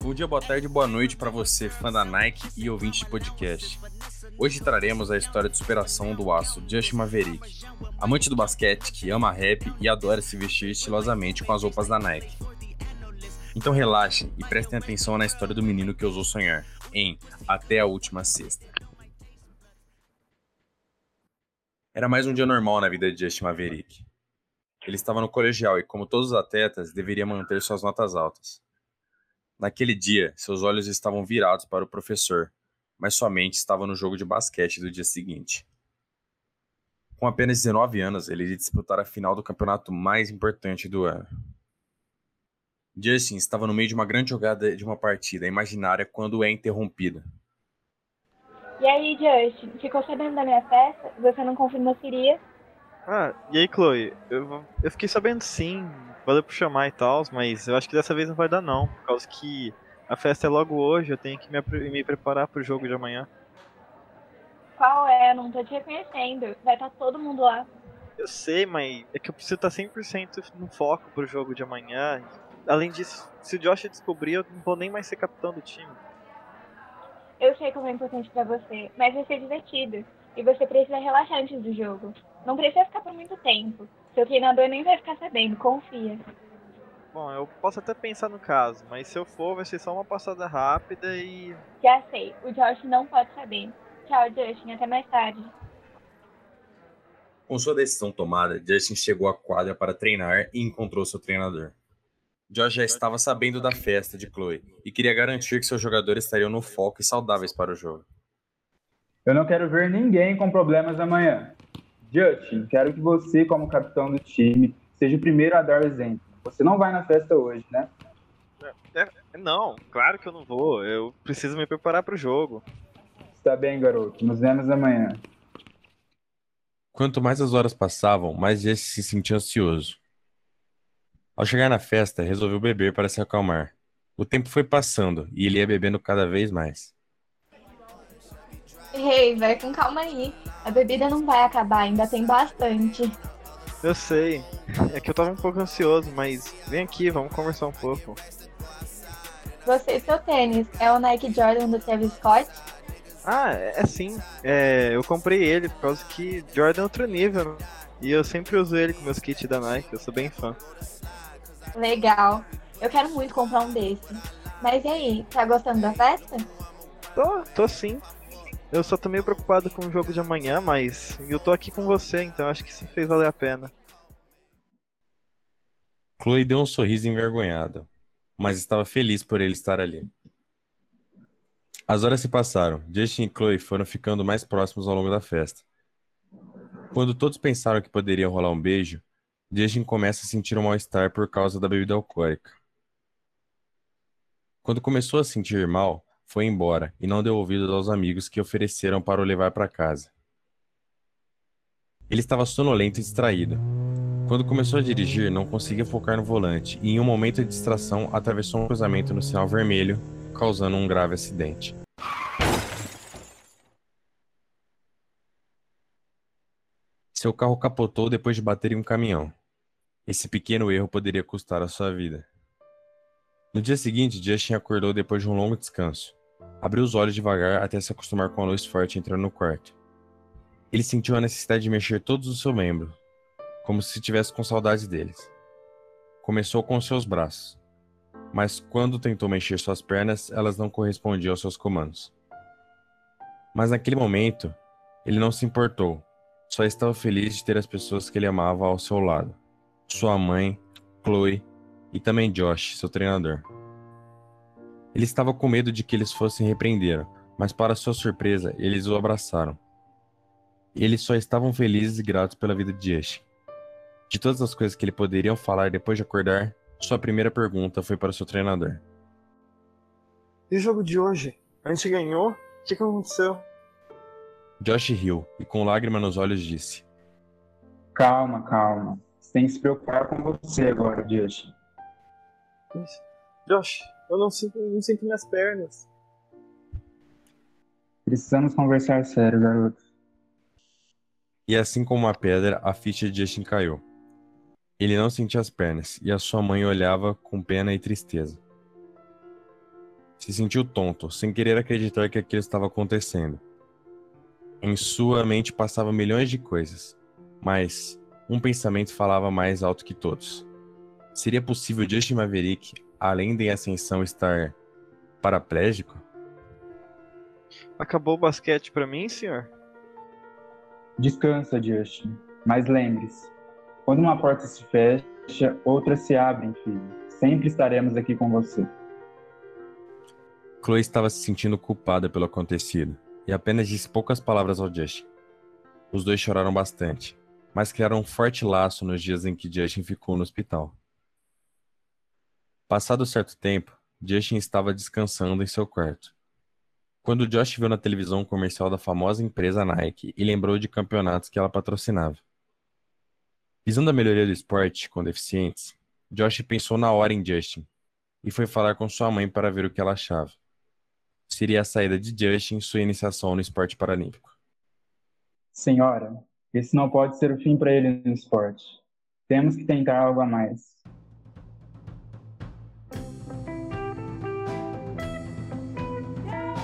Bom dia, boa tarde, boa noite para você, fã da Nike e ouvinte de podcast. Hoje traremos a história de superação do aço Justin Maverick, amante do basquete que ama rap e adora se vestir estilosamente com as roupas da Nike. Então relaxem e prestem atenção na história do menino que ousou sonhar, em Até a Última Sexta. Era mais um dia normal na vida de Justin Maverick. Ele estava no colegial e, como todos os atletas, deveria manter suas notas altas. Naquele dia, seus olhos estavam virados para o professor, mas sua mente estava no jogo de basquete do dia seguinte. Com apenas 19 anos, ele iria disputar a final do campeonato mais importante do ano. Justin estava no meio de uma grande jogada de uma partida imaginária quando é interrompida. E aí, Justin, ficou sabendo da minha festa? Você não confirmou se iria? Ah, e aí, Chloe? Eu, eu fiquei sabendo sim, valeu por chamar e tal, mas eu acho que dessa vez não vai dar não, por causa que a festa é logo hoje, eu tenho que me, me preparar pro jogo de amanhã. Qual é? Não tô te reconhecendo. Vai estar todo mundo lá. Eu sei, mas é que eu preciso estar 100% no foco pro jogo de amanhã. Além disso, se o Josh descobrir, eu não vou nem mais ser capitão do time. Eu sei como é importante pra você, mas vai ser divertido. E você precisa relaxar antes do jogo. Não precisa ficar por muito tempo. Seu treinador nem vai ficar sabendo, confia. Bom, eu posso até pensar no caso, mas se eu for, vai ser só uma passada rápida e. Já sei, o Josh não pode saber. Tchau, Justin, até mais tarde. Com sua decisão tomada, Justin chegou à quadra para treinar e encontrou seu treinador. Josh já estava sabendo da festa de Chloe e queria garantir que seus jogadores estariam no foco e saudáveis para o jogo. Eu não quero ver ninguém com problemas amanhã. Justin, quero que você, como capitão do time, seja o primeiro a dar o exemplo. Você não vai na festa hoje, né? É, é, não, claro que eu não vou. Eu preciso me preparar para o jogo. Está bem, garoto. Nos vemos amanhã. Quanto mais as horas passavam, mais Jesse se sentia ansioso. Ao chegar na festa, resolveu beber para se acalmar. O tempo foi passando e ele ia bebendo cada vez mais. Hey, vai com calma aí. A bebida não vai acabar, ainda tem bastante. Eu sei. É que eu tava um pouco ansioso, mas vem aqui, vamos conversar um pouco. Você e seu tênis, é o Nike Jordan do Travis Scott? Ah, é, é sim. É, eu comprei ele por causa que Jordan é outro nível. Né? E eu sempre uso ele com meus kits da Nike, eu sou bem fã. Legal. Eu quero muito comprar um desse. Mas e aí, tá gostando da festa? Tô, tô sim. Eu só tô meio preocupado com o jogo de amanhã, mas eu tô aqui com você, então acho que isso fez valer a pena. Chloe deu um sorriso envergonhado, mas estava feliz por ele estar ali. As horas se passaram. Justin e Chloe foram ficando mais próximos ao longo da festa. Quando todos pensaram que poderia rolar um beijo, Justin começa a sentir um mal-estar por causa da bebida alcoólica. Quando começou a sentir mal, foi embora e não deu ouvidos aos amigos que ofereceram para o levar para casa. Ele estava sonolento e distraído. Quando começou a dirigir, não conseguia focar no volante e, em um momento de distração, atravessou um cruzamento no sinal vermelho, causando um grave acidente. Seu carro capotou depois de bater em um caminhão. Esse pequeno erro poderia custar a sua vida. No dia seguinte, Justin acordou depois de um longo descanso. Abriu os olhos devagar até se acostumar com a luz forte entrando no quarto. Ele sentiu a necessidade de mexer todos os seus membros, como se estivesse com saudades deles. Começou com seus braços, mas quando tentou mexer suas pernas, elas não correspondiam aos seus comandos. Mas naquele momento, ele não se importou, só estava feliz de ter as pessoas que ele amava ao seu lado: sua mãe, Chloe e também Josh, seu treinador. Ele estava com medo de que eles fossem repreender, mas para sua surpresa, eles o abraçaram. Eles só estavam felizes e gratos pela vida de Justin. De todas as coisas que ele poderiam falar depois de acordar, sua primeira pergunta foi para o seu treinador. E o jogo de hoje? A gente ganhou? O que, que aconteceu? Josh riu e com lágrima nos olhos disse: Calma, calma. Você tem que se preocupar com você agora, Josh. Josh, eu não sinto, não sinto minhas pernas. Precisamos conversar sério, garoto. E assim como uma pedra, a ficha de Justin caiu. Ele não sentia as pernas e a sua mãe olhava com pena e tristeza. Se sentiu tonto, sem querer acreditar que aquilo estava acontecendo. Em sua mente passavam milhões de coisas, mas um pensamento falava mais alto que todos. Seria possível Justin Maverick, além de ascensão, estar paraplégico? Acabou o basquete pra mim, senhor? Descansa, Justin. Mas lembre-se, quando uma porta se fecha, outra se abre, filho. Sempre estaremos aqui com você. Chloe estava se sentindo culpada pelo acontecido e apenas disse poucas palavras ao Justin. Os dois choraram bastante, mas criaram um forte laço nos dias em que Justin ficou no hospital. Passado certo tempo, Justin estava descansando em seu quarto. Quando Josh viu na televisão um comercial da famosa empresa Nike e lembrou de campeonatos que ela patrocinava. Visando a melhoria do esporte com deficientes, Josh pensou na hora em Justin e foi falar com sua mãe para ver o que ela achava. Seria a saída de Justin sua iniciação no esporte paralímpico. Senhora, esse não pode ser o fim para ele no esporte. Temos que tentar algo a mais.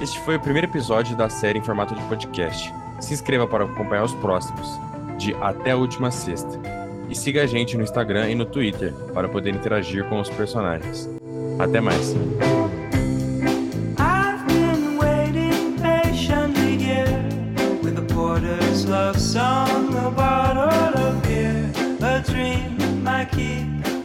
Este foi o primeiro episódio da série em formato de podcast. Se inscreva para acompanhar os próximos, de até a última sexta. E siga a gente no Instagram e no Twitter para poder interagir com os personagens. Até mais! Love song, a bottle of beer, a dream I keep